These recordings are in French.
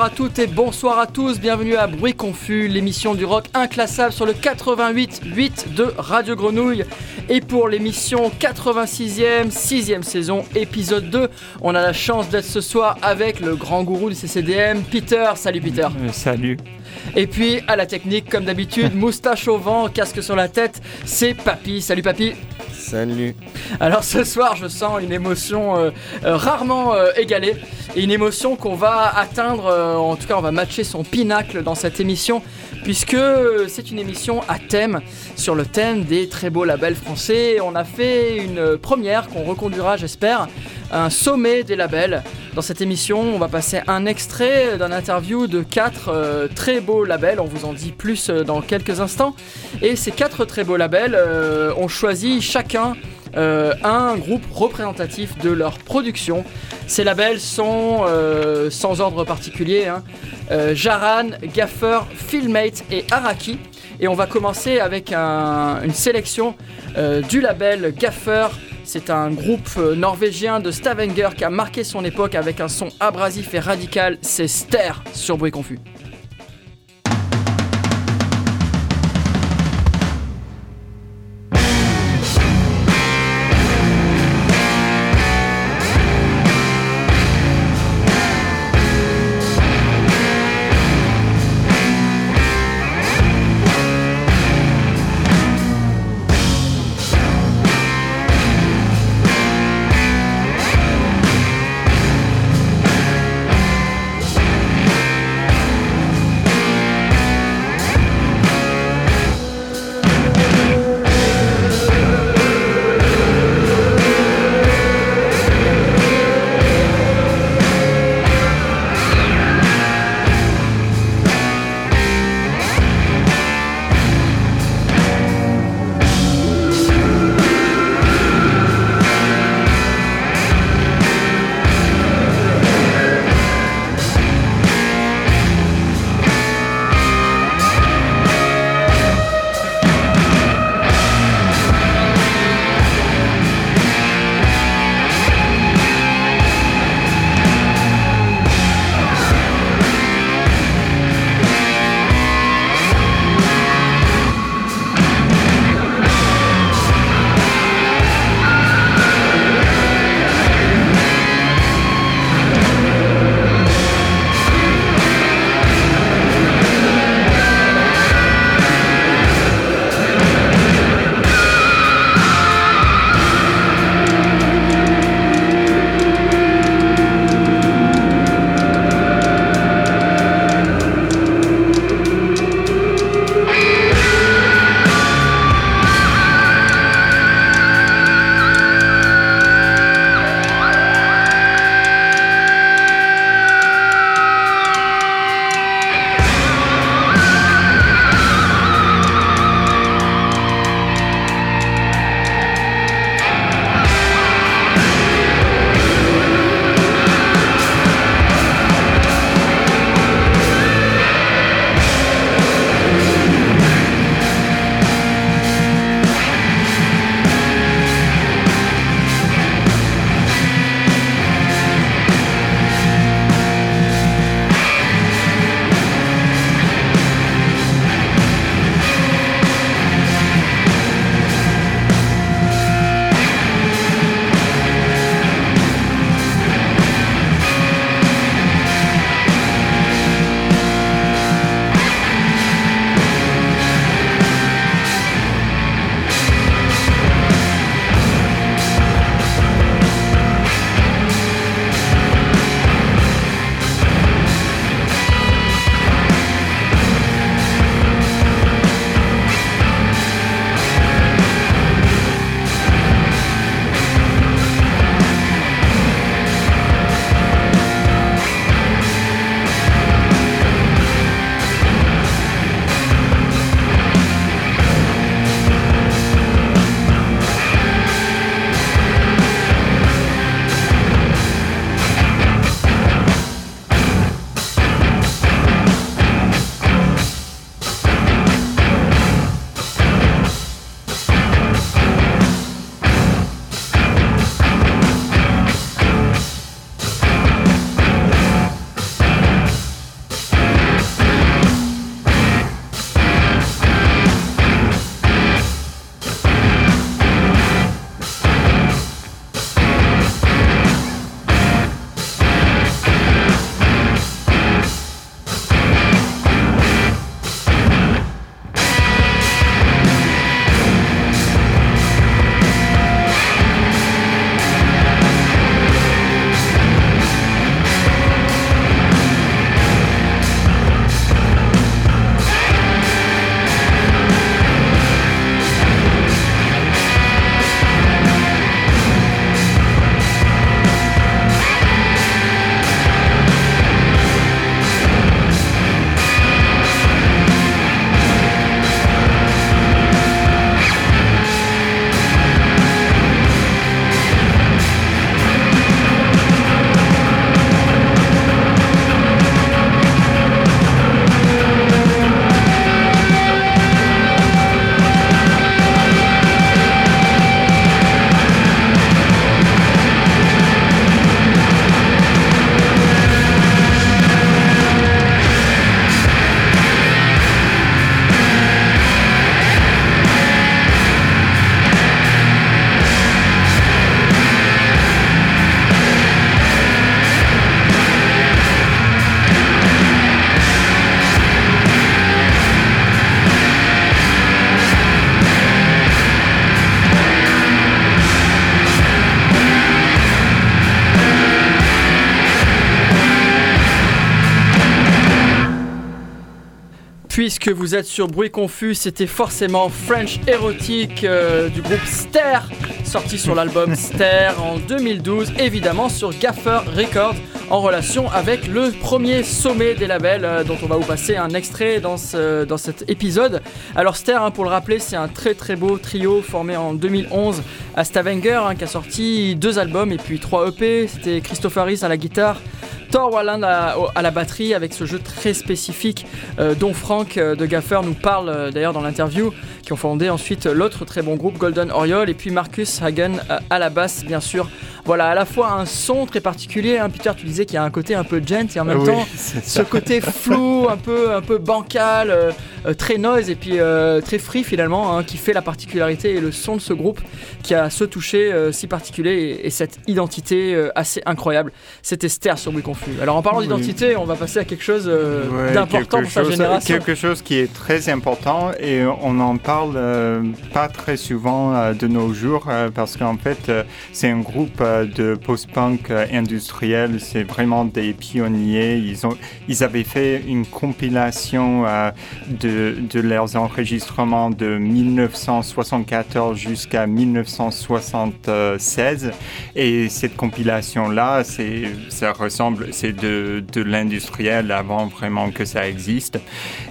Bonsoir à toutes et bonsoir à tous, bienvenue à Bruit Confus, l'émission du rock inclassable sur le 88.8 de Radio Grenouille. Et pour l'émission 86e, 6e saison, épisode 2, on a la chance d'être ce soir avec le grand gourou du CCDM, Peter. Salut Peter. Euh, salut. Et puis à la technique, comme d'habitude, moustache au vent, casque sur la tête, c'est Papy. Salut Papy. Salut. Alors ce soir, je sens une émotion euh, euh, rarement euh, égalée et une émotion qu'on va atteindre, euh, en tout cas on va matcher son pinacle dans cette émission puisque c'est une émission à thème sur le thème des très beaux labels français. On a fait une première qu'on reconduira j'espère, un sommet des labels. Dans cette émission, on va passer un extrait d'un interview de quatre euh, très beaux labels. On vous en dit plus euh, dans quelques instants. Et ces quatre très beaux labels euh, ont choisi chacun euh, un groupe représentatif de leur production. Ces labels sont euh, sans ordre particulier hein, euh, Jaran, Gaffer, Filmate et Araki. Et on va commencer avec un- une sélection du label Gaffer. C'est un groupe norvégien de Stavanger qui a marqué son époque avec un son abrasif et radical. C'est Ster sur Bruit Confus. Puisque vous êtes sur Bruit Confus, c'était forcément French Erotic euh, du groupe Ster, sorti sur l'album Ster en 2012, évidemment sur Gaffer Records, en relation avec le premier sommet des labels, euh, dont on va vous passer un extrait dans, ce- dans cet épisode. Alors Ster, hein, pour le rappeler, c'est un très très beau trio formé en 2011 à Stavanger, hein, qui a sorti deux albums et puis trois EP. C'était Christopher Harris à la guitare. Thor Walland à, la batterie avec ce jeu très spécifique euh, dont Frank euh, de Gaffer nous parle euh, d'ailleurs dans l'interview, qui ont fondé ensuite l'autre très bon groupe Golden Oriole et puis Marcus Hagen à la basse bien sûr. Voilà, à la fois un son très particulier, hein, Peter tu disais qu'il y a un côté un peu gent et en même Oui, temps ce côté flou, un peu, un peu bancal, très noise et puis très free finalement, hein, qui fait la particularité et le son de ce groupe qui a ce toucher si particulier et, et cette identité assez incroyable. C'était Ster sur Bruit Confus. Alors en parlant Oui. d'identité, on va passer à quelque chose euh, Ouais, d'important pour sa chose- génération. Quelque chose qui est très important et on n'en parle euh, pas très souvent euh, de nos jours euh, parce qu'en fait c'est un groupe de post-punk industriel, c'est vraiment des pionniers. Ils, ont, ils avaient fait une compilation de, de leurs enregistrements de 1974 jusqu'à 1976 et cette compilation-là, ça ressemble, c'est de, de l'industriel avant vraiment que ça existe.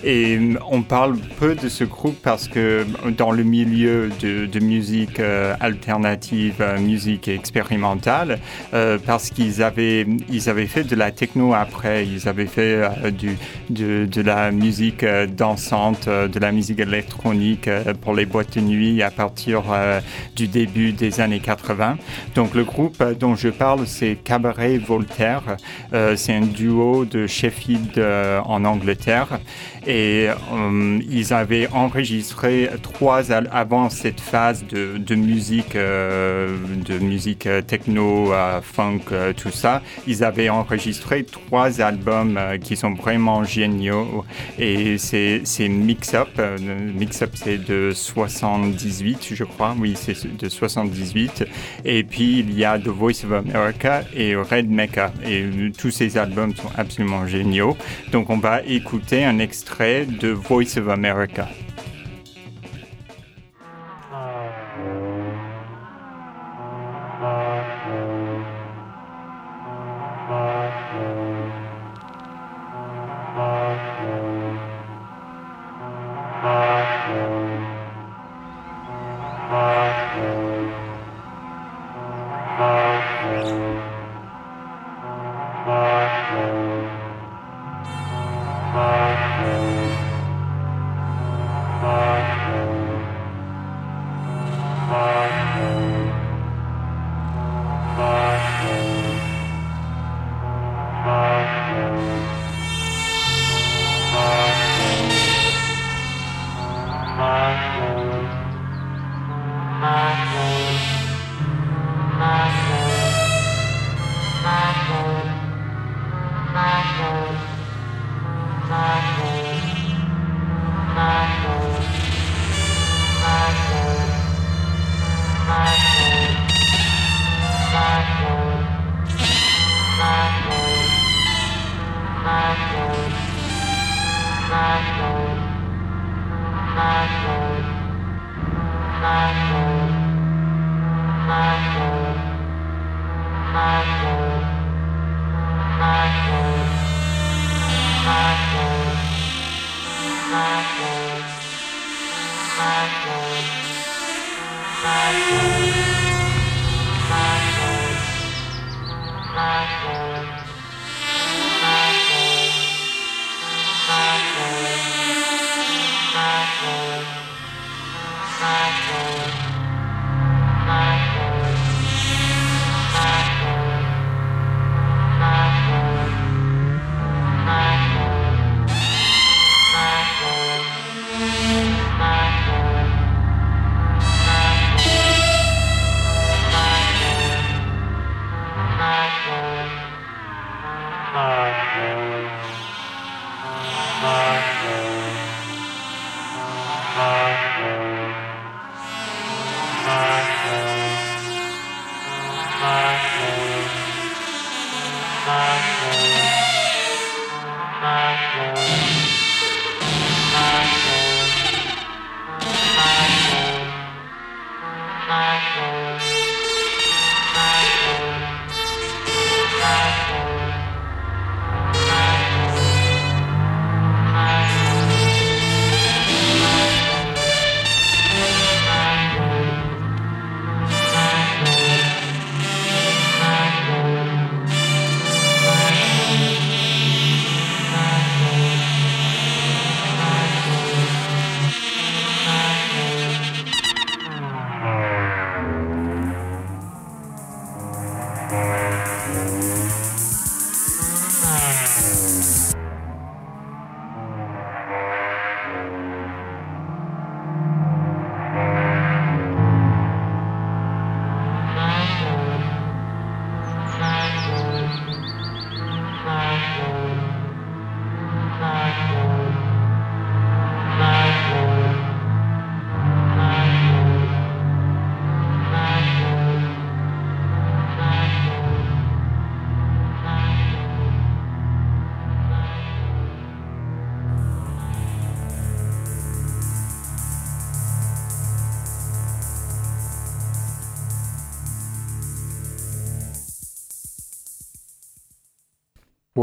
Et euh, on parle peu de ce groupe parce que dans le milieu de, de musique euh, alternative, euh, musique expérimentale, euh, parce qu'ils avaient, ils avaient fait de la techno après, ils avaient fait euh, du, de, de la musique euh, dansante, euh, de la musique électronique euh, pour les boîtes de nuit à partir euh, du début des années 80. Donc le groupe euh, dont je parle, c'est Cabaret Voltaire. Euh, c'est un duo de Sheffield euh, en Angleterre. Et euh, ils avaient enregistré trois avant cette phase de, de musique, de musique techno, funk, tout ça. Ils avaient enregistré trois albums qui sont vraiment géniaux. Et c'est Mix Up. Mix Up, c'est de 78, je crois. Oui, c'est de 78. Et puis il y a The Voice of America et Red Mecca. Et tous ces albums sont absolument géniaux. Donc on va écouter un extrait de Voice of America. Bye.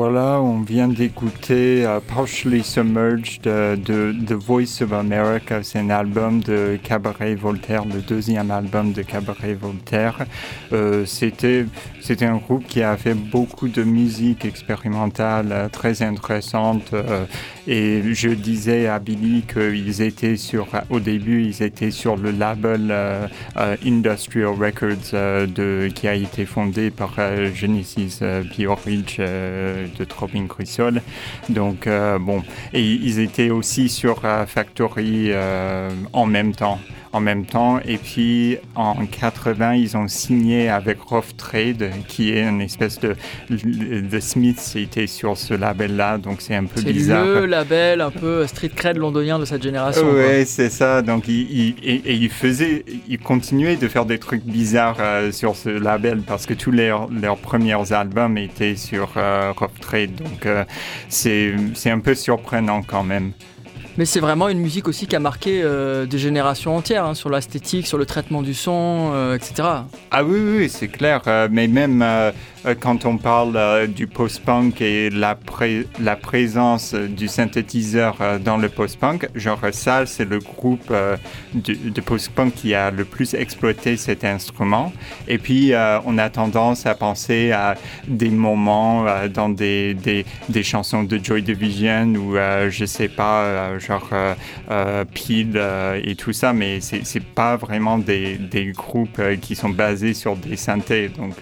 Voilà, on vient d'écouter uh, Partially Submerged de, de, The Voice of America. C'est un album de Cabaret Voltaire, le deuxième album de Cabaret Voltaire. Euh, C'était c'était un groupe qui a fait beaucoup de musique expérimentale euh, très intéressante. Euh, et je disais à Billy qu'ils étaient sur, au début, ils étaient sur le label euh, Industrial Records de, qui a été fondé par Genesis Bioridge de Tropin Crucial. Donc, bon, et ils étaient aussi sur Factory en même temps en même temps. Et puis en 80, ils ont signé avec Rough Trade, qui est une espèce de. The Smiths était sur ce label-là, donc c'est un peu bizarre. C'est le label un peu street cred londonien de cette génération. Oui, c'est ça. Donc il, et, il faisait, il continuait de faire des trucs bizarres euh, sur ce label parce que tous leurs, leurs premiers albums étaient sur euh, Rough Trade. Donc euh, c'est un peu surprenant quand même. Mais c'est vraiment une musique aussi qui a marqué euh, des générations entières, hein, sur l'esthétique, sur le traitement du son, euh, etc. Ah oui, oui, c'est clair. Euh, mais même quand on parle euh, du post-punk et la, présence du synthétiseur euh, dans le post-punk, genre ça, c'est le groupe de, post-punk qui a le plus exploité cet instrument. Et puis, on a tendance à penser à des moments dans des, des, des, chansons de Joy Division ou, je sais pas, genre Peel et tout ça, mais c'est pas vraiment des, des groupes qui sont basés sur des synthés. Donc,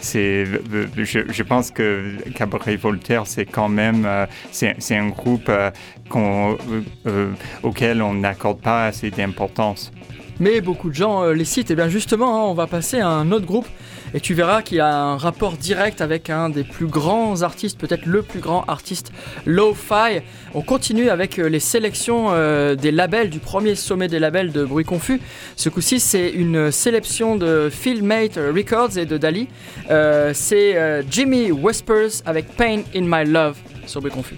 c'est je, pense que Cabaret Voltaire, c'est quand même euh, c'est un groupe euh, euh, auquel on n'accorde pas assez d'importance. Mais beaucoup de gens les citent. Et bien justement, hein, on va passer à un autre groupe et tu verras qu'il a un rapport direct avec un des plus grands artistes, peut-être le plus grand artiste lo-fi. On continue avec euh, les sélections euh, des labels du premier sommet des labels de Bruit Confus. Ce coup-ci, c'est une sélection de Filmate Records et de Dali. Euh, c'est Jimmy Whispers avec Pain in My Love sur Bruit Confus.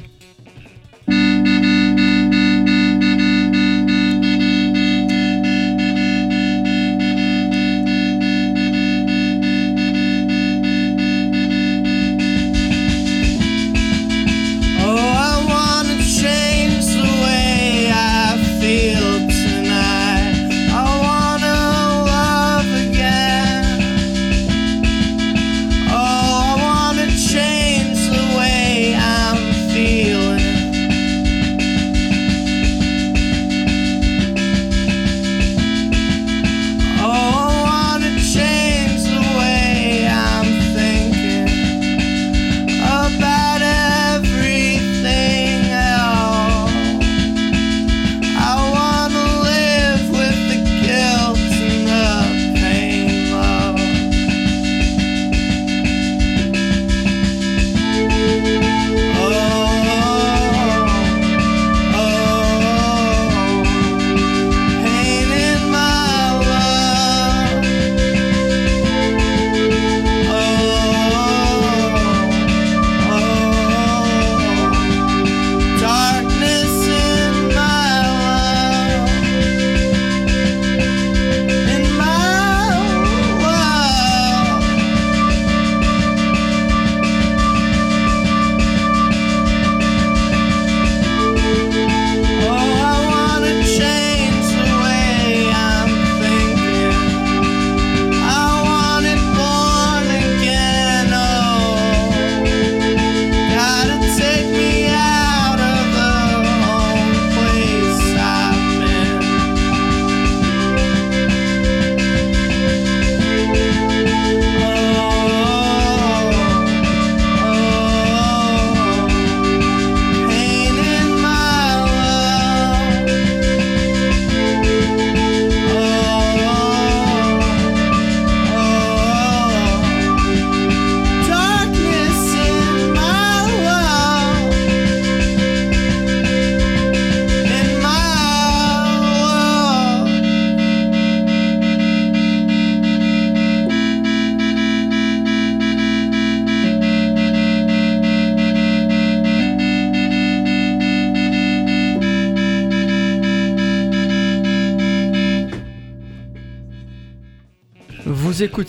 Vous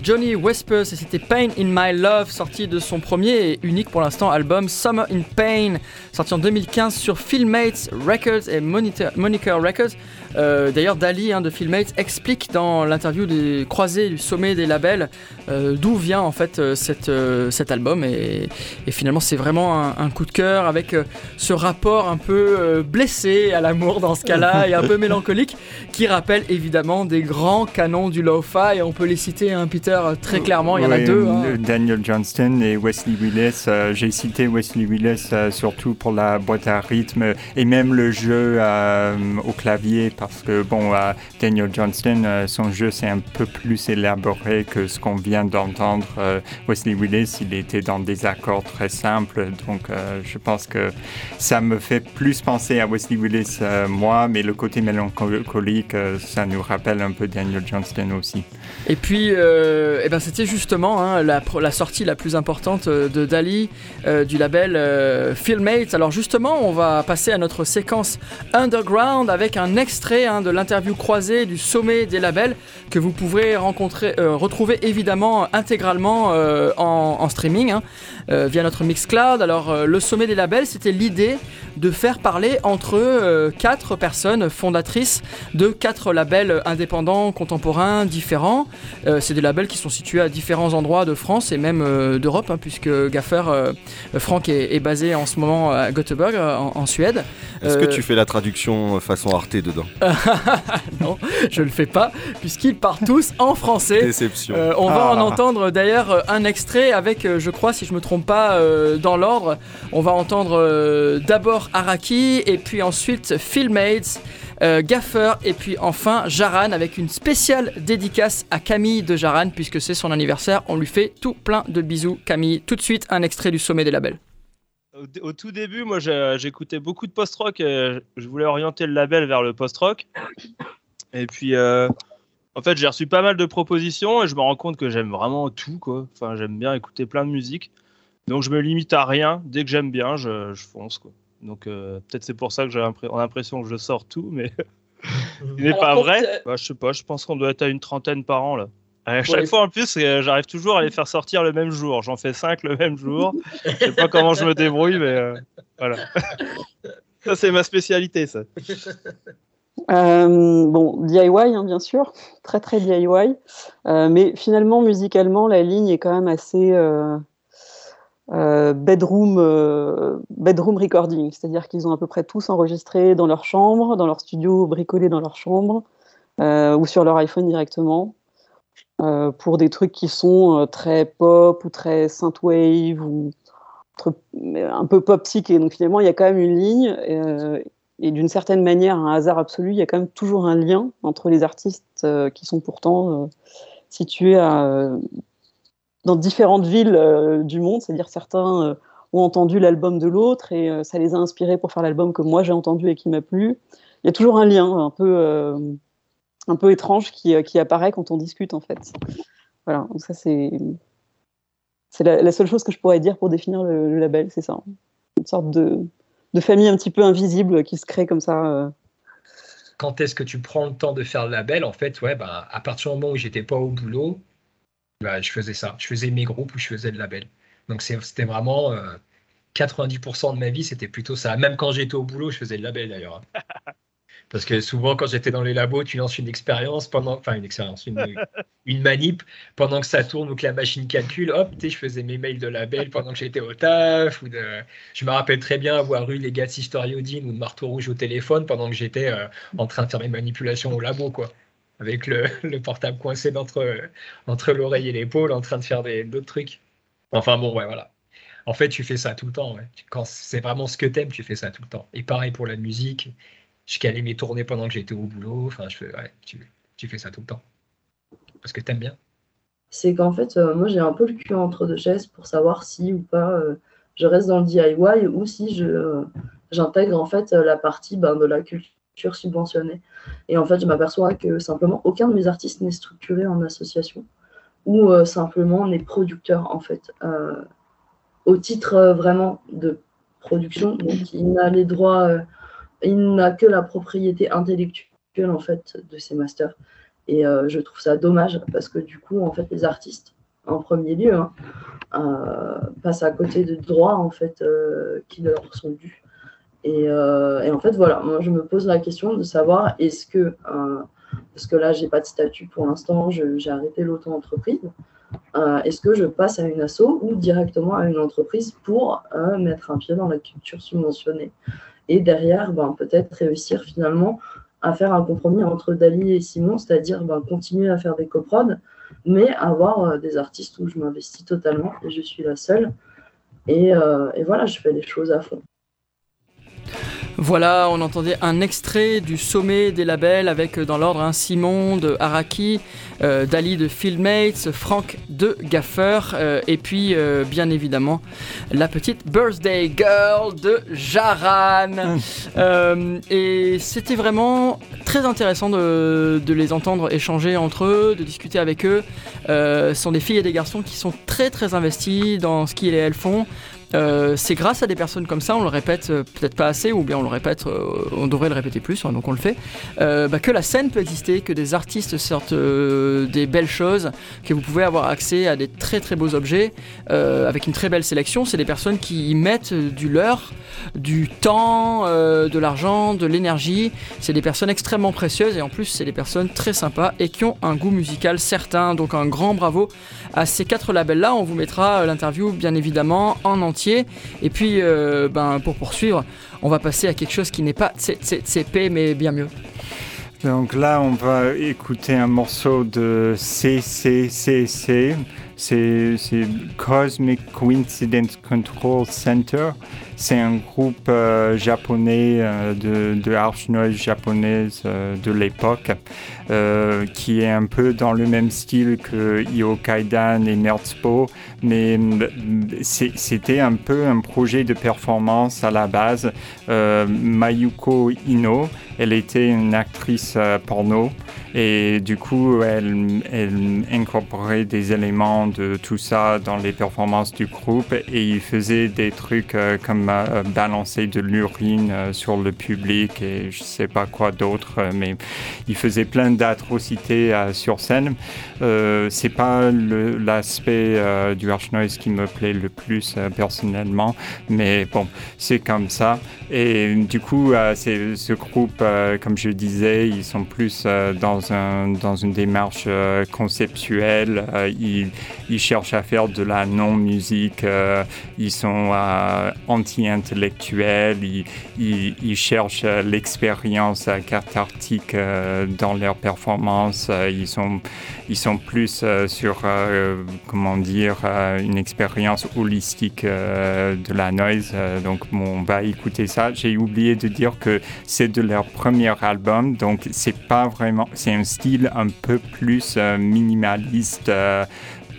écoutiez Johnny Whispers et c'était Pain in My Love, sorti de son premier et unique pour l'instant album Summer in Pain, sorti en 2015 sur Filmates Records et Monitor, Moniker Records. Euh, d'ailleurs, Dali hein, de Filmate explique dans l'interview des croisés du sommet des labels euh, d'où vient en fait euh, cette, cet album et, finalement c'est vraiment un, coup de cœur avec ce rapport un peu blessé à l'amour dans ce cas-là et un peu mélancolique qui rappelle évidemment des grands canons du lo-fi on peut les citer un hein, Peter très clairement il y en a deux hein. Daniel Johnston et Wesley Willis j'ai cité Wesley Willis surtout pour la boîte à rythme et même le jeu au clavier parce que bon, euh, Daniel Johnston, euh, son jeu c'est un peu plus élaboré que ce qu'on vient d'entendre. Euh, Wesley Willis, il était dans des accords très simples, donc je pense que ça me fait plus penser à Wesley Willis, moi, mais le côté mélancolique, ça nous rappelle un peu Daniel Johnston aussi. Et puis, eh ben, c'était justement hein, la, sortie la plus importante de Dali du label Filmate. Alors justement, on va passer à notre séquence underground avec un extrait Hein, de l'interview croisée du sommet des labels que vous pourrez euh, retrouver évidemment intégralement euh, en, streaming hein, euh, via notre Mixcloud. Alors le sommet des labels, c'était l'idée de faire parler entre quatre personnes fondatrices de quatre labels indépendants contemporains différents. C'est des labels qui sont situés à différents endroits de France et même d'Europe, hein, puisque Gaffer Franck est, basé en ce moment à Göteborg en, en Suède. Est-ce que tu fais la traduction façon Arte dedans non, je ne le fais pas, puisqu'ils partent tous en français. Déception. Euh, on va en ah. entendre d'ailleurs euh, un extrait avec, euh, je crois, si je me trompe pas, dans l'ordre. On va entendre d'abord Araki, et puis ensuite Phil Mates. Gaffer et puis enfin Jaran avec une spéciale dédicace à Camille de Jaran puisque c'est son anniversaire. On lui fait tout plein de bisous Camille. Tout de suite un extrait du sommet des labels au, tout début, moi, j'écoutais beaucoup de post-rock. je voulais orienter le label vers le post-rock. Et puis, euh, en fait, j'ai reçu pas mal de propositions et je me rends compte que j'aime vraiment tout. Enfin, j'aime bien écouter plein de musique. Donc, je me limite à rien. Dès que j'aime bien, je, fonce, quoi. Donc, euh, peut-être c'est pour ça que j'ai l'impression que je sors tout, mais ce n'est pas vrai. Bah, je sais pas, je pense qu'on doit être à une trentaine par an, là. À chaque fois, en plus, euh, j'arrive toujours à les faire sortir le même jour. J'en fais 5 le même jour. Je sais pas comment je me débrouille, mais euh, voilà. ça, c'est ma spécialité, ça. Euh, bon, DIY, hein, bien sûr, très très DIY. mais finalement, musicalement, la ligne est quand même assez bedroom, bedroom recording. C'est-à-dire qu'ils ont à peu près tous enregistré dans leur chambre, dans leur studio, bricolé dans leur chambre, ou sur leur iPhone directement. Euh, pour des trucs qui sont euh, très pop ou très synthwave ou un peu pop psyché. Donc finalement, il y a quand même une ligne euh, et d'une certaine manière, un hasard absolu, il y a quand même toujours un lien entre les artistes qui sont pourtant situés dans différentes villes du monde, c'est-à-dire certains ont entendu l'album de l'autre et ça les a inspirés pour faire l'album que moi j'ai entendu et qui m'a plu. Il y a toujours un lien un peu un peu étrange qui, euh, qui, apparaît quand on discute en fait. Voilà, donc ça c'est c'est la, seule chose que je pourrais dire pour définir le, label, c'est ça, une sorte de, de, famille un petit peu invisible qui se crée comme ça. Euh. Quand est-ce que tu prends le temps de faire le label? En fait, ouais, bah, à partir du moment où j'étais pas au boulot, bah, je faisais ça. Je faisais mes groupes où je faisais le label. Donc c'était vraiment 90% euh, de ma vie, c'était plutôt ça. Même quand j'étais au boulot, je faisais le label d'ailleurs. Hein. Parce que souvent, quand j'étais dans les labos, tu lances une expérience pendant, enfin une expérience, une, une, manip pendant que ça tourne ou que la machine calcule. Hop, tu sais, je faisais mes mails de label pendant que j'étais au taf. Ou de... Je me rappelle très bien avoir eu les gars de Historiodine ou de Marteau Rouge au téléphone pendant que j'étais euh, en train de faire mes manipulations au labo, quoi. Avec le, le portable coincé entre, entre l'oreille et l'épaule, en train de faire d'autres trucs. Enfin bon, ouais, voilà. En fait, tu fais ça tout le temps. Quand c'est vraiment ce que t'aimes, tu fais ça tout le temps. Et pareil pour la musique je calais mes tournées pendant que j'étais au boulot. Enfin, je fais, tu, fais ça tout le temps. Parce que t'aimes bien. C'est qu'en fait, euh, moi, j'ai un peu le cul entre deux chaises pour savoir si ou pas euh, je reste dans le DIY ou si je, euh, j'intègre en fait la partie ben, de la culture subventionnée. Et en fait, je m'aperçois que simplement aucun de mes artistes n'est structuré en association ou simplement n'est producteur en fait. au titre vraiment de production, donc il n'a les droits il n'a que la propriété intellectuelle en fait de ces masters. Et euh, je trouve ça dommage parce que du coup, en fait, les artistes, en premier lieu, hein, euh, passent à côté de droits en fait euh, qui leur sont dus. Et, et, en fait, voilà, moi je me pose la question de savoir est-ce que, parce que là j'ai pas de statut pour l'instant, j'ai arrêté l'auto-entreprise, est-ce que je passe à une asso ou directement à une entreprise pour mettre un pied dans la culture subventionnée et derrière, ben, peut-être réussir finalement à faire un compromis entre Dali et Simon, c'est-à-dire ben, continuer à faire des coprods, mais avoir euh, des artistes où je m'investis totalement et je suis la seule. Et, euh, et voilà, je fais les choses à fond. Voilà, on entendait un extrait du sommet des labels avec euh, dans l'ordre hein, Simon de Araki, euh, Dali de Fieldmates, Franck de Gaffer euh, et puis bien évidemment la petite Birthday Girl de Jaran. et c'était vraiment très intéressant de, de, les entendre échanger entre eux, de discuter avec eux. ce sont des filles et des garçons qui sont très très investis dans ce qu'ils et elles font. Euh, c'est grâce à des personnes comme ça, on le répète euh, peut-être pas assez, ou bien on le répète, euh, on devrait le répéter plus, hein, donc on le fait, bah, que la scène peut exister, que des artistes sortent des belles choses, que vous pouvez avoir accès à des très très beaux objets avec une très belle sélection. C'est des personnes qui y mettent du leur, du temps, de l'argent, de l'énergie. C'est des personnes extrêmement précieuses et en plus c'est des personnes très sympas et qui ont un goût musical certain. Donc un grand bravo à ces quatre labels-là. On vous mettra l'interview bien évidemment en entier et puis, euh, ben, pour poursuivre, on va passer à quelque chose qui n'est pas CP, mais bien mieux. Donc là, on va écouter un morceau de CCCC. C'est Cosmic Coincidence Control Center. C'est un groupe euh, japonais euh, de, de harsh noise japonaise de l'époque. Euh, qui est un peu dans le même style que Io Kaidan et Merzpo, mais mm, c'était un peu un projet de performance à la base. Euh, Mayuko Ino, elle était une actrice euh, porno et du coup elle, elle, incorporait des éléments de tout ça dans les performances du groupe et il faisait des trucs comme balancer de l'urine sur le public et je sais pas quoi d'autre, mais il faisait plein d'atrocités euh, sur scène. Euh, c'est pas l'aspect euh, du Arch Noise qui me plaît le plus personnellement, mais bon, c'est comme ça. Et du coup, c'est ce groupe, comme je disais, ils sont plus dans, un, dans une démarche conceptuelle. Ils, ils, cherchent à faire de la non-musique. ils sont anti-intellectuels. Ils, ils, ils, cherchent l'expérience cathartique dans leur performance. Euh, ils, sont, ils sont plus euh, sur, euh, comment dire, une expérience holistique de la noise. donc, on va écouter ça. J'ai oublié de dire que c'est de leur premier album, donc c'est pas vraiment, c'est un style un peu plus minimaliste,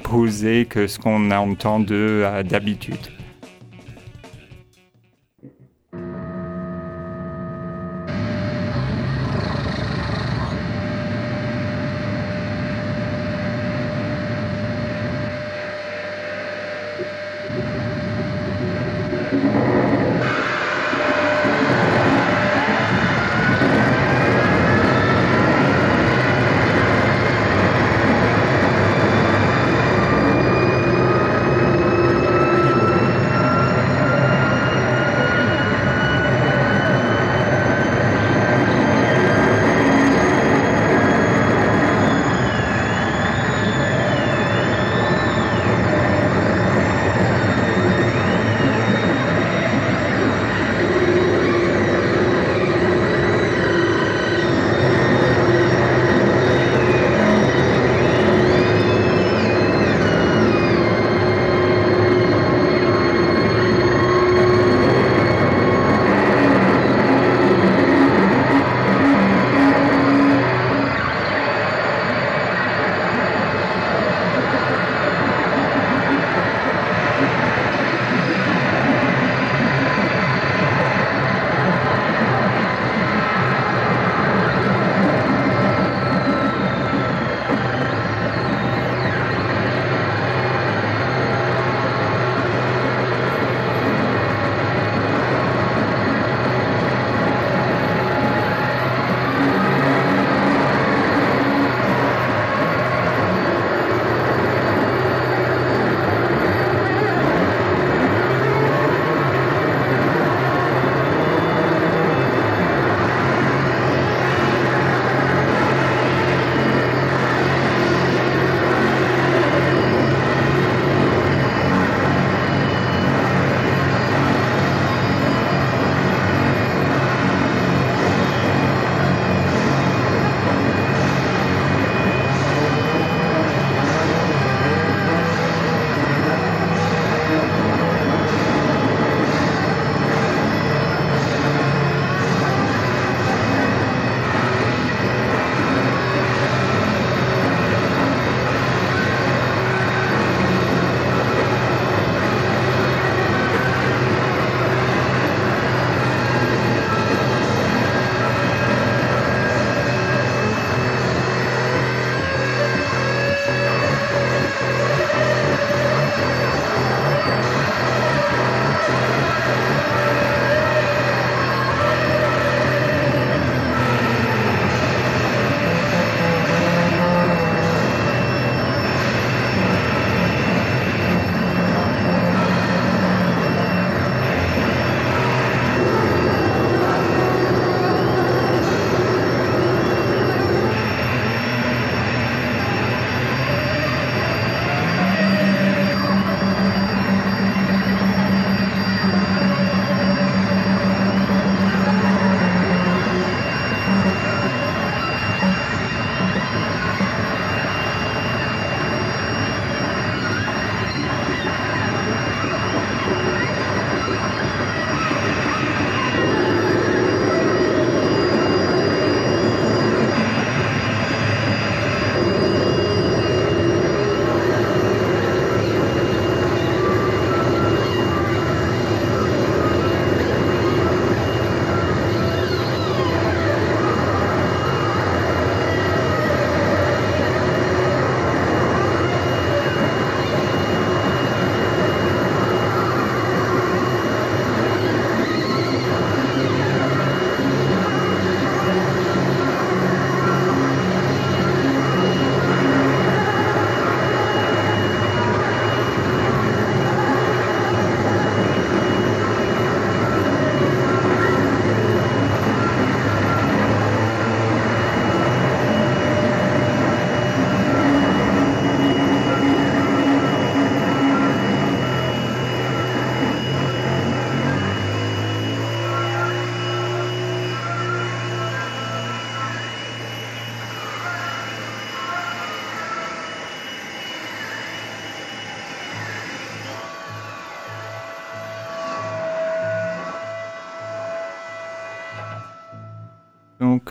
posé que ce qu'on entend d'habitude.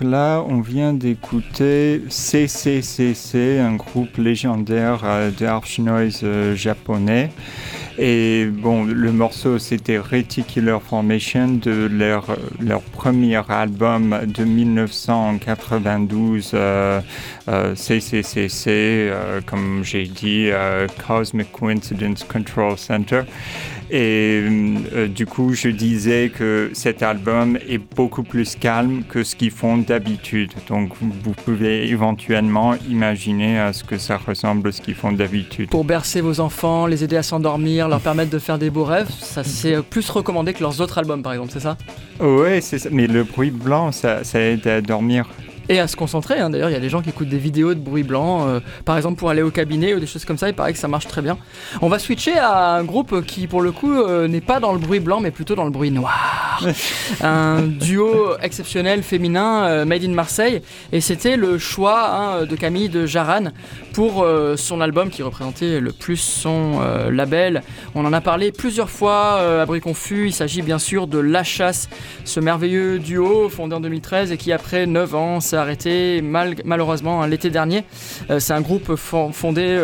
Là, on vient d'écouter CCCC, un groupe légendaire euh, de harsh noise euh, japonais. Et bon, le morceau c'était Reticular Formation de leur, premier album de 1992, euh, euh, CCCC, euh, comme j'ai dit, Cosmic Coincidence Control Center. Et euh, du coup, je disais que cet album est beaucoup plus calme que ce qu'ils font d'habitude. Donc, vous pouvez éventuellement imaginer à ce que ça ressemble à ce qu'ils font d'habitude. Pour bercer vos enfants, les aider à s'endormir, leur permettre de faire des beaux rêves, ça c'est plus recommandé que leurs autres albums par exemple, c'est ça? Ouais, c'est ça. Mais le bruit blanc, ça, ça aide à dormir. Et à se concentrer, hein. d'ailleurs il y a des gens qui écoutent des vidéos de bruit blanc, euh, par exemple pour aller au cabinet ou des choses comme ça, il paraît que ça marche très bien. On va switcher à un groupe qui pour le coup euh, n'est pas dans le bruit blanc mais plutôt dans le bruit noir. un duo exceptionnel féminin euh, made in Marseille et c'était le choix hein, de Camille de Jaran pour euh, son album qui représentait le plus son euh, label. On en a parlé plusieurs fois euh, à Brie Confus, il s'agit bien sûr de La Chasse, ce merveilleux duo fondé en 2013 et qui après 9 ans s'est arrêté mal- malheureusement hein, l'été dernier. C'est un groupe fon- fondé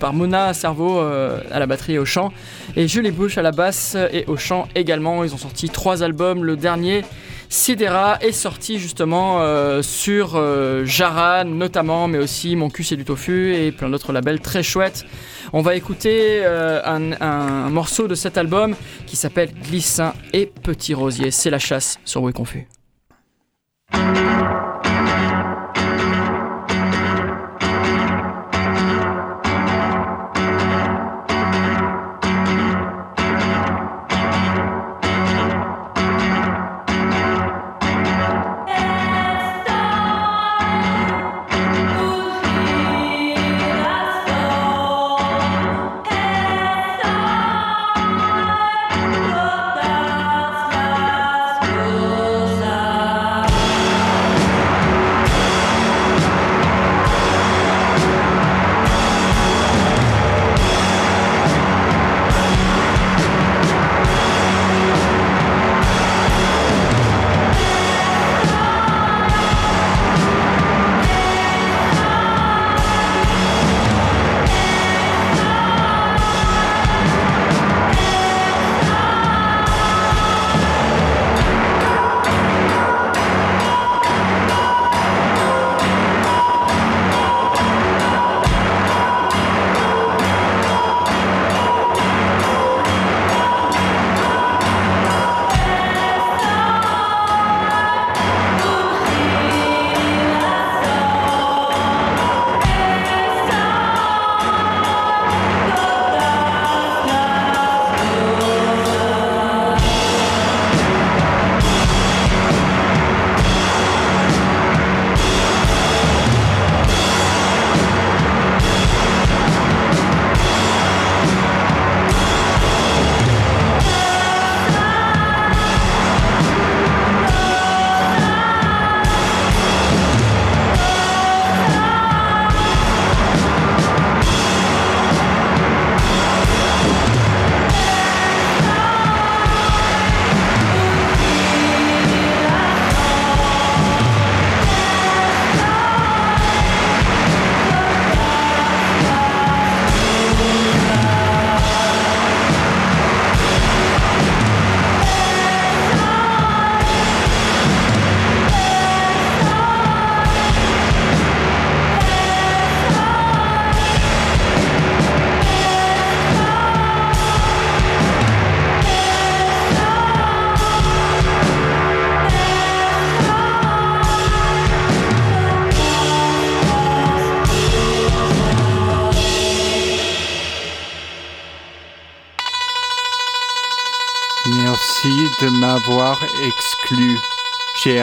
par Mona Cerveau à la batterie et au chant et Julie Bush à la basse et au chant également. Ils ont sorti trois albums, le dernier Sidera est sorti justement euh, sur euh, Jaran notamment, mais aussi Mon cul c'est du tofu et plein d'autres labels très chouettes. On va écouter euh, un, morceau de cet album qui s'appelle Glissin et Petit Rosier. C'est la chasse sur Oui Confus.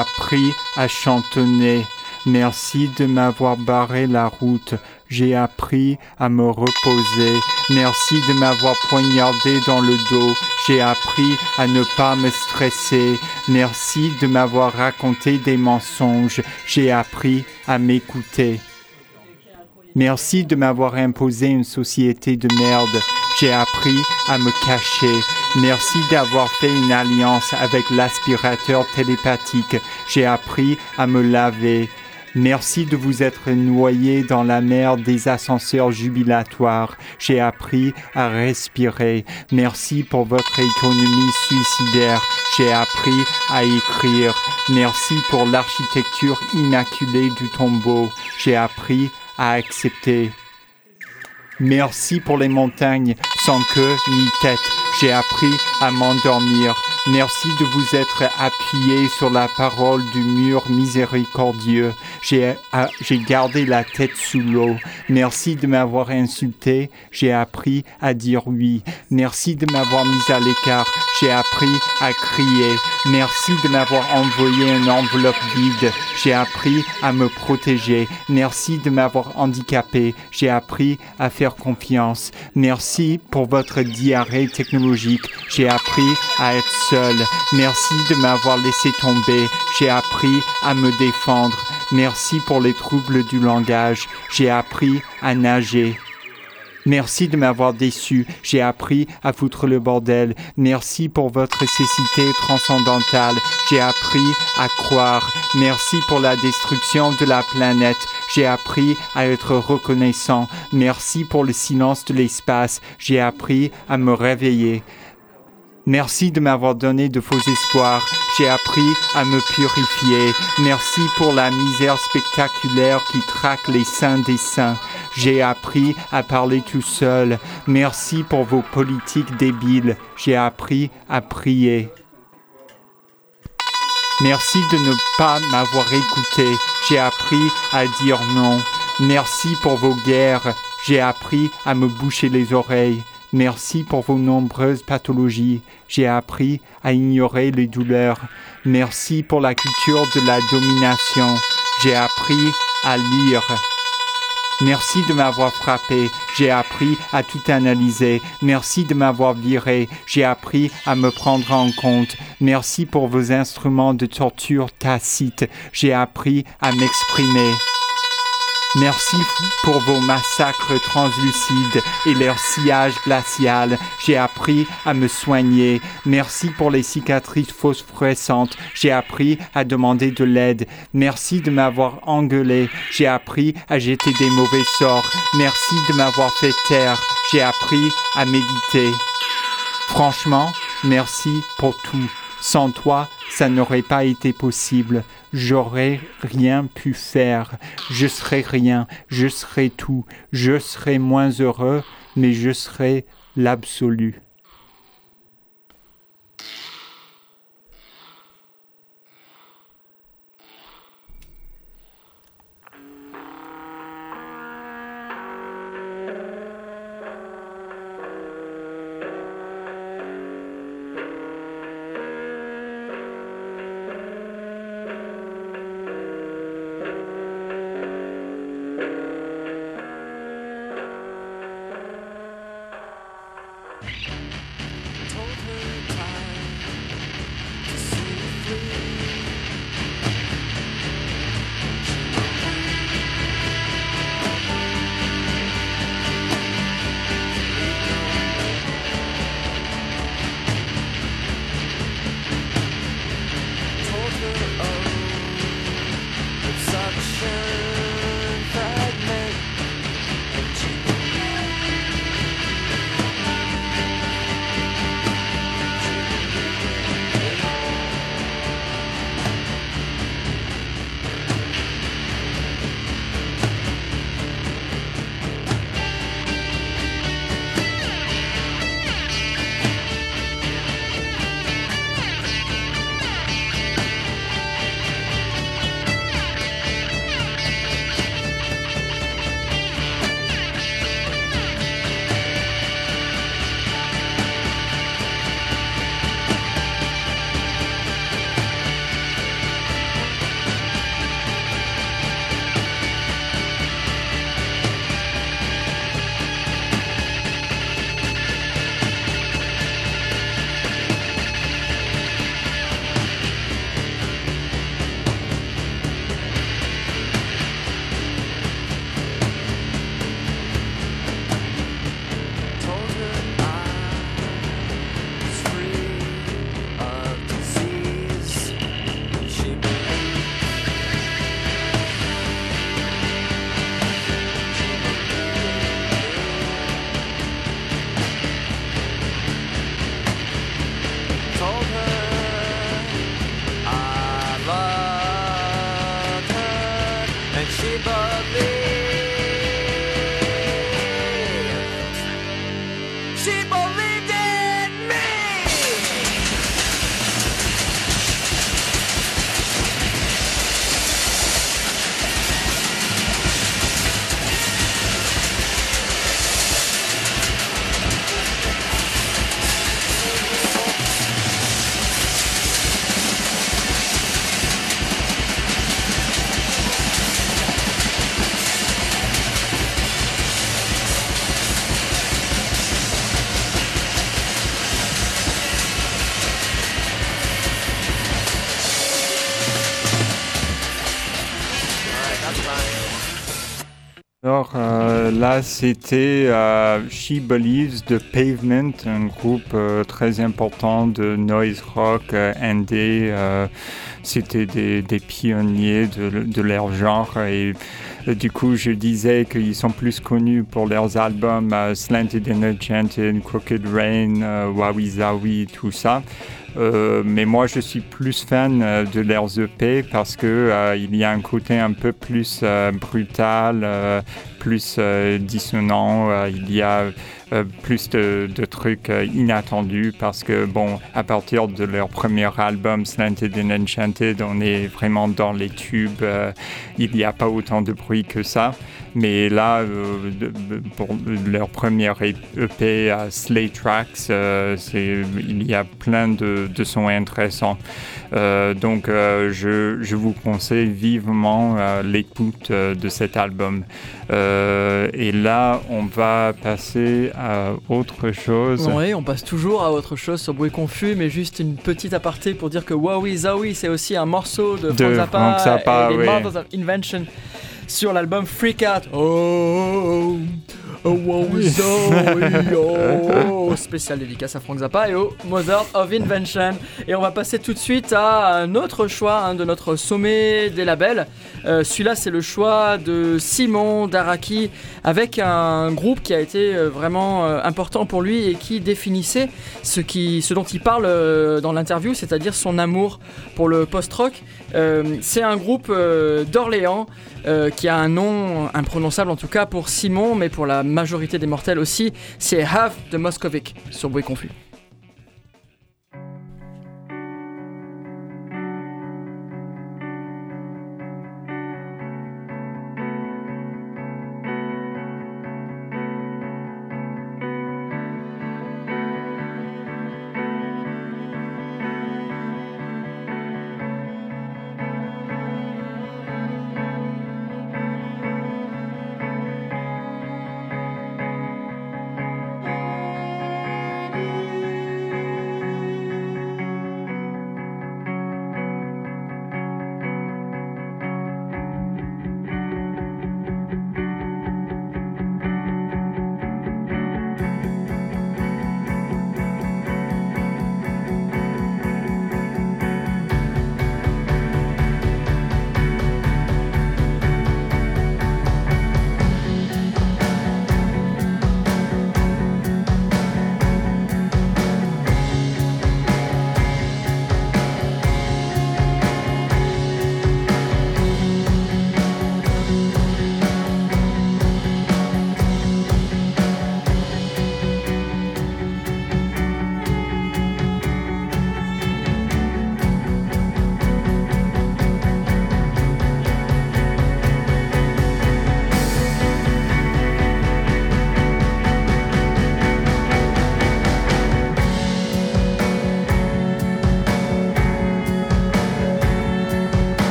Appris à chantonner. Merci de m'avoir barré la route. J'ai appris à me reposer. Merci de m'avoir poignardé dans le dos. J'ai appris à ne pas me stresser. Merci de m'avoir raconté des mensonges. J'ai appris à m'écouter. Merci de m'avoir imposé une société de merde. J'ai appris à me cacher. Merci d'avoir fait une alliance avec l'aspirateur télépathique. J'ai appris à me laver. Merci de vous être noyé dans la mer des ascenseurs jubilatoires. J'ai appris à respirer. Merci pour votre économie suicidaire. J'ai appris à écrire. Merci pour l'architecture immaculée du tombeau. J'ai appris à accepter. Merci pour les montagnes sans queue ni tête. J'ai appris à m'endormir. Merci de vous être appuyé sur la parole du mur miséricordieux. J'ai ah, j'ai gardé la tête sous l'eau. Merci de m'avoir insulté. J'ai appris à dire oui. Merci de m'avoir mis à l'écart. J'ai appris à crier. Merci de m'avoir envoyé une enveloppe vide. J'ai appris à me protéger. Merci de m'avoir handicapé. J'ai appris à faire confiance. Merci pour votre diarrhée technologique. J'ai appris à être seul. Merci de m'avoir laissé tomber. J'ai appris à me défendre. Merci pour les troubles du langage. J'ai appris à nager. Merci de m'avoir déçu. J'ai appris à foutre le bordel. Merci pour votre cécité transcendantale. J'ai appris à croire. Merci pour la destruction de la planète. J'ai appris à être reconnaissant. Merci pour le silence de l'espace. J'ai appris à me réveiller. Merci de m'avoir donné de faux espoirs. J'ai appris à me purifier. Merci pour la misère spectaculaire qui traque les saints des saints. J'ai appris à parler tout seul. Merci pour vos politiques débiles. J'ai appris à prier. Merci de ne pas m'avoir écouté. J'ai appris à dire non. Merci pour vos guerres. J'ai appris à me boucher les oreilles. Merci pour vos nombreuses pathologies. J'ai appris à ignorer les douleurs. Merci pour la culture de la domination. J'ai appris à lire. Merci de m'avoir frappé. J'ai appris à tout analyser. Merci de m'avoir viré. J'ai appris à me prendre en compte. Merci pour vos instruments de torture tacite. J'ai appris à m'exprimer. Merci pour vos massacres translucides et leur sillage glacial. J'ai appris à me soigner. Merci pour les cicatrices phosphorescentes. J'ai appris à demander de l'aide. Merci de m'avoir engueulé. J'ai appris à jeter des mauvais sorts. Merci de m'avoir fait taire. J'ai appris à méditer. Franchement, merci pour tout. Sans toi, ça n'aurait pas été possible. J'aurais rien pu faire. Je serais rien. Je serais tout. Je serais moins heureux, mais je serais l'absolu. C'était euh, She Believes de Pavement, un groupe euh, très important de noise rock euh, euh, c'était des, pionniers de, de leur genre et du coup, je disais qu'ils sont plus connus pour leurs albums euh, Slanted and Enchanted, Crooked Rain, euh, Wowie Zowie, tout ça. Euh, mais moi, je suis plus fan euh, de leurs EP parce que euh, il y a un côté un peu plus euh, brutal, euh, plus euh, dissonant. euh, il y a euh, plus de, de trucs euh, inattendus parce que, bon, à partir de leur premier album, Slanted and Enchanted, on est vraiment dans les tubes. euh, il n'y a pas autant de bruit que ça. Mais là, euh, pour leur première EP à Slay Tracks, euh, il y a plein de, de sons intéressants. Euh, donc, je, je vous conseille vivement l'écoute de cet album. Et là, on va passer à autre chose. Oui, on passe toujours à autre chose sur Bruit Confus, mais juste une petite aparté pour dire que Wowie Zowie, c'est aussi un morceau de, De Frank Zappa, Frank Zappa, et oui. Invention sur l'album Freak Out. Oh, oh, Wowie Zowie, oh, spécial dédicace à Frank Zappa et au Mothers of Invention. Et on va passer tout de suite à un autre choix hein, de notre sommet des labels. Euh, Celui-là, c'est le choix de Simon Daraki avec un groupe qui a été euh, vraiment euh, important pour lui et qui définissait ce, qui, ce dont il parle euh, dans l'interview, c'est-à-dire son amour pour le post-rock. Euh, c'est un groupe euh, d'Orléans qui a un nom imprononçable en tout cas pour Simon, mais pour la majorité des mortels aussi. C'est Have de Moscovic sur Bruit Confus.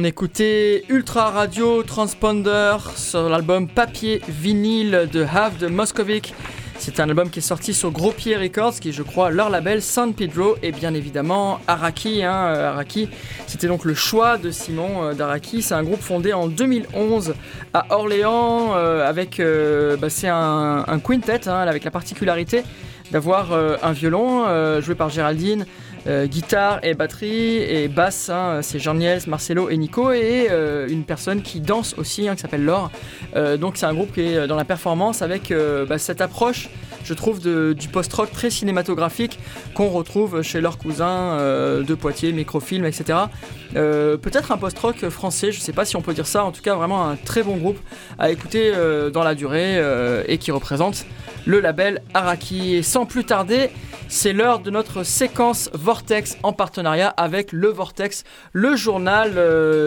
On écoutait Ultra Radio Transponder sur l'album Papier Vinyle de Have de Moscovic. C'est un album qui est sorti sur Gros Pied Records, qui est, je crois, leur label San Pedro, et bien évidemment Araki. Hein, Araki, c'était donc le choix de Simon euh, d'Araki. C'est un groupe fondé en 2011 à Orléans, euh, avec, euh, bah, c'est un, quintet, hein, avec la particularité d'avoir euh, un violon joué par Géraldine, euh, guitare et batterie et basse, hein, c'est Jean-Niels, Marcelo et Nico et euh, une personne qui danse aussi hein, qui s'appelle Laure. Euh, donc c'est un groupe qui est dans la performance avec bah, cette approche, je trouve, du post-rock très cinématographique qu'on retrouve chez leurs cousins euh, de Poitiers, Microfilm, etc. Euh, Peut-être un post-rock français, je sais pas si on peut dire ça, en tout cas vraiment un très bon groupe à écouter euh, dans la durée et qui représente le label Araki. Et sans plus tarder, c'est l'heure de notre séquence Vortex en partenariat avec le Vortex, le journal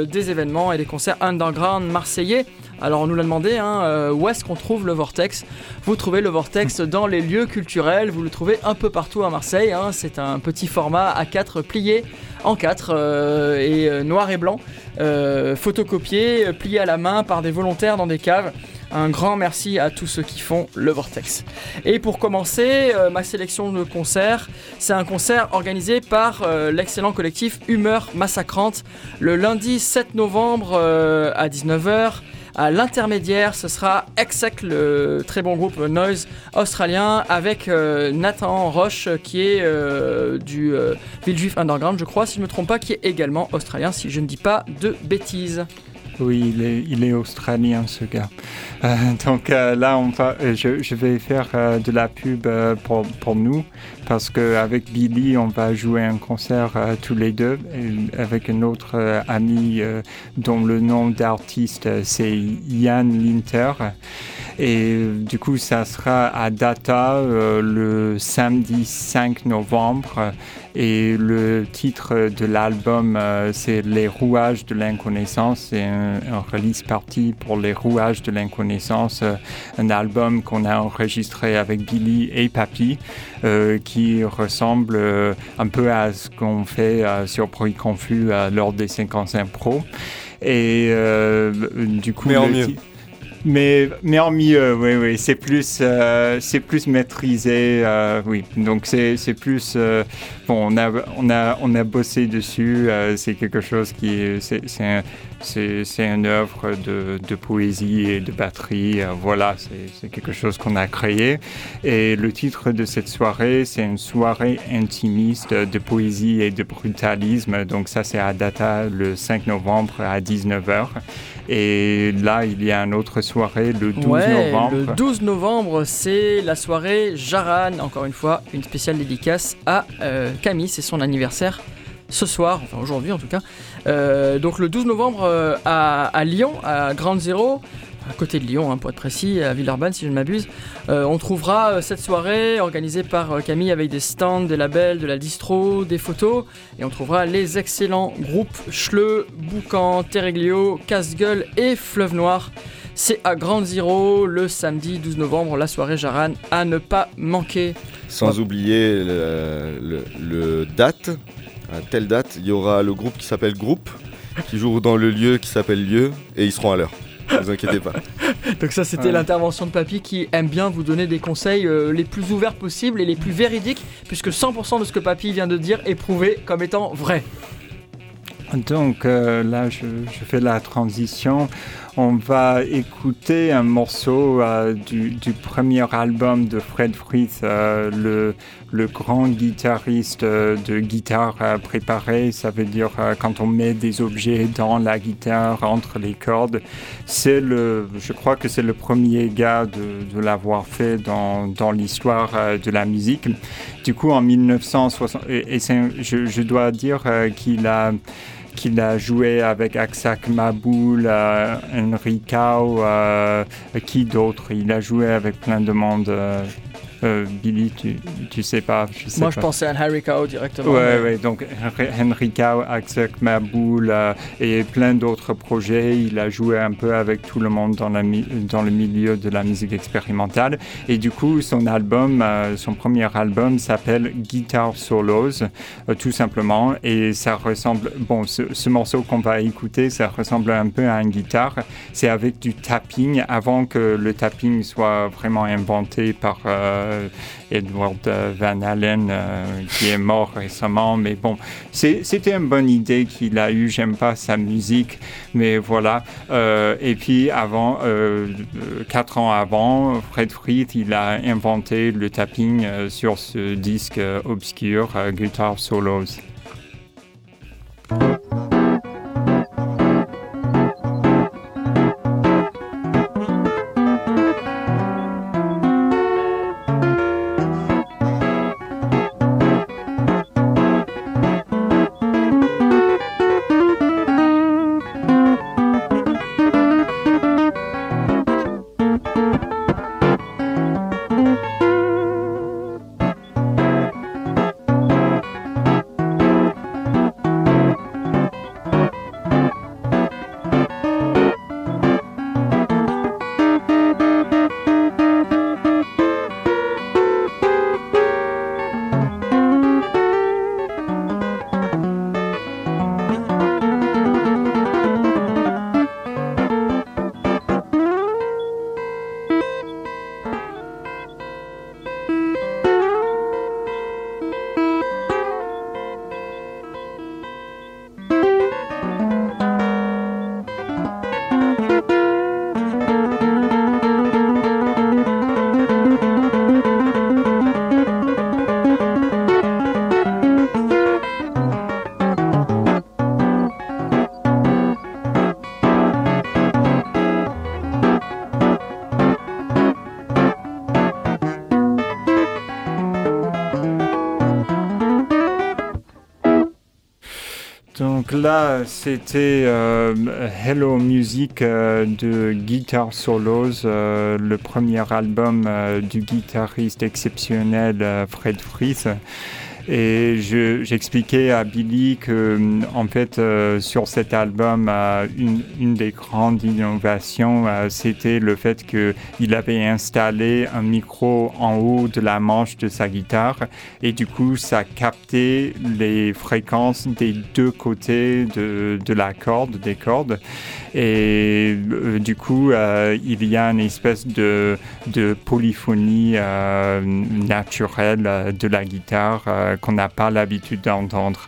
des événements et des concerts underground marseillais. Alors on nous l'a demandé, hein, euh, où est-ce qu'on trouve le Vortex? Vous trouvez le Vortex dans les lieux culturels, vous le trouvez un peu partout à Marseille. hein. c'est un petit format A4 plié en 4 euh, et euh, noir et blanc, euh, photocopié, plié à la main par des volontaires dans des caves. Un grand merci à tous ceux qui font le Vortex. Et pour commencer, ma sélection de concerts, c'est un concert organisé par l'excellent collectif Humeur Massacrante le lundi 7 novembre à 19h. À l'intermédiaire, ce sera Exec, le très bon groupe noise australien, avec euh, Nathan Roche, qui est euh, du euh, Villejuif Underground, je crois, si je ne me trompe pas, qui est également australien, si je ne dis pas de bêtises. Oui, il est, australien ce gars. Euh, donc là, on va, je, vais faire de la pub pour, pour nous parce qu'avec Billy, on va jouer un concert euh, tous les deux avec un autre euh, ami euh, dont le nom d'artiste euh, c'est Yann Linter. Et euh, du coup, ça sera à Data euh, le samedi 5 novembre. Et le titre de l'album, euh, c'est Les rouages de l'inconnaissance. C'est un, un release party pour Les rouages de l'inconnaissance, euh, un album qu'on a enregistré avec Billy et Papy, qui ressemble un peu à ce qu'on fait sur Bruit Confus lors des 55 Pro. Et du coup, Mais en mieux. Mais, mais en mieux, oui, oui. C'est plus, euh, c'est plus maîtrisé, euh, oui. Donc c'est, c'est plus, euh, bon, on a, on a, on a bossé dessus. euh, c'est quelque chose qui, est- c'est, c'est, un- une œuvre de, de poésie et de batterie. euh, voilà, c'est, c'est quelque chose qu'on a créé. Et le titre de cette soirée, c'est une soirée intimiste de poésie et de brutalisme. Donc ça, c'est à Data le 5 novembre à 19h. Et là, il y a une autre soirée le 12 ouais, novembre. le 12 novembre, c'est la soirée Jaran, encore une fois, une spéciale dédicace à euh, Camille, c'est son anniversaire ce soir, enfin aujourd'hui en tout cas. Euh, donc le 12 novembre euh, à, Lyon, à Grande Zéro, à côté de Lyon hein, pour être précis, à Villeurbanne si je ne m'abuse, euh, on trouvera cette soirée organisée par Camille avec des stands, des labels, de la distro, des photos, et on trouvera les excellents groupes Schleu, Boucan, Terreglio, Casse-Gueule et Fleuve Noir. C'est à Grande Zéro le samedi 12 novembre, la soirée Jaran à ne pas manquer. Sans oublier le, le- le date. À telle date, il y aura le groupe qui s'appelle Groupe, qui joue dans le lieu qui s'appelle Lieu, et ils seront à l'heure. Ne vous inquiétez pas. Donc ça c'était Ouais. l'intervention de Papy qui aime bien vous donner des conseils euh, les plus ouverts possibles et les plus véridiques puisque 100% de ce que Papy vient de dire est prouvé comme étant vrai. Donc euh, là, je, je fais la transition. On va écouter un morceau euh, du, premier album de Fred Frith, euh, le, grand guitariste euh, de guitare préparée. Ça veut dire quand on met des objets dans la guitare, entre les cordes. C'est le, je crois que c'est le premier gars de, l'avoir fait dans, dans l'histoire de la musique. Du coup, en 1960, et, je, dois dire qu'il a qu'il a joué avec Aksak Maboul, euh, Enricao, euh, qui d'autre? Il a joué avec plein de monde. Euh, Billy, tu, tu sais pas je sais Moi, je pensais à Harry Cow directement. Ouais, mais- ouais, donc Henry- Henry Cow, Axel Maboul euh, et plein d'autres projets. Il a joué un peu avec tout le monde dans, la dans le milieu de la musique expérimentale. Et du coup, son album, euh, son premier album s'appelle Guitar Solos, tout simplement. Et ça ressemble, bon, ce, ce morceau qu'on va écouter, ça ressemble un peu à une guitare. C'est avec du tapping avant que le tapping soit vraiment inventé par Edward euh, Van Allen, euh, qui est mort récemment. Mais bon, c'était une bonne idée qu'il a eue. J'aime pas sa musique, mais voilà. Euh, et puis avant, euh, euh, quatre ans avant, Fred Frith, il a inventé le tapping euh, sur ce disque euh, obscur, euh, Guitar Solos. Là, c'était euh, Hello Music euh, de Guitar Solos, euh, le premier album du guitariste exceptionnel Fred Frith. Et je- j'expliquais à Billy que, hum, en fait, euh, sur cet album, euh, une, une des grandes innovations, euh, c'était le fait qu'il avait installé un micro en haut de la manche de sa guitare et du coup, ça captait les fréquences des deux côtés de, de la corde, des cordes. Et euh, du coup, euh, il y a une espèce de, polyphonie euh, naturelle de la guitare qu'on n'a pas l'habitude d'entendre.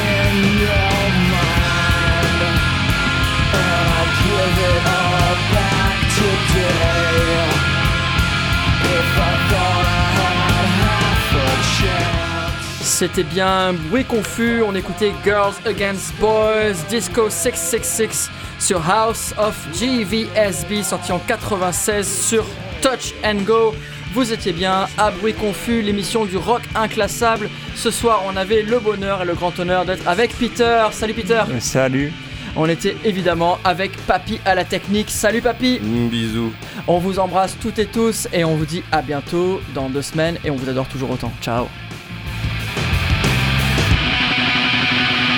C'était bien bruit confus, on écoutait Girls Against Boys, Disco 666 sur House of GVSB, sorti en 96 sur Touch and Go. Vous étiez bien à bruit confus, l'émission du rock inclassable. Ce soir, on avait le bonheur et le grand honneur d'être avec Peter. Salut Peter. Euh, Salut On était évidemment avec Papy à la technique. Salut Papy. Mm, bisous. On vous embrasse toutes et tous et on vous dit à bientôt dans deux semaines et on vous adore toujours autant. Ciao.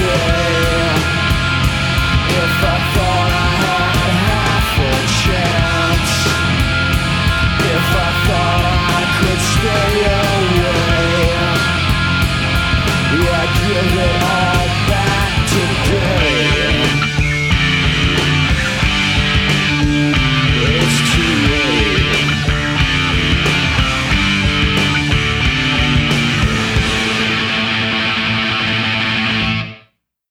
dizer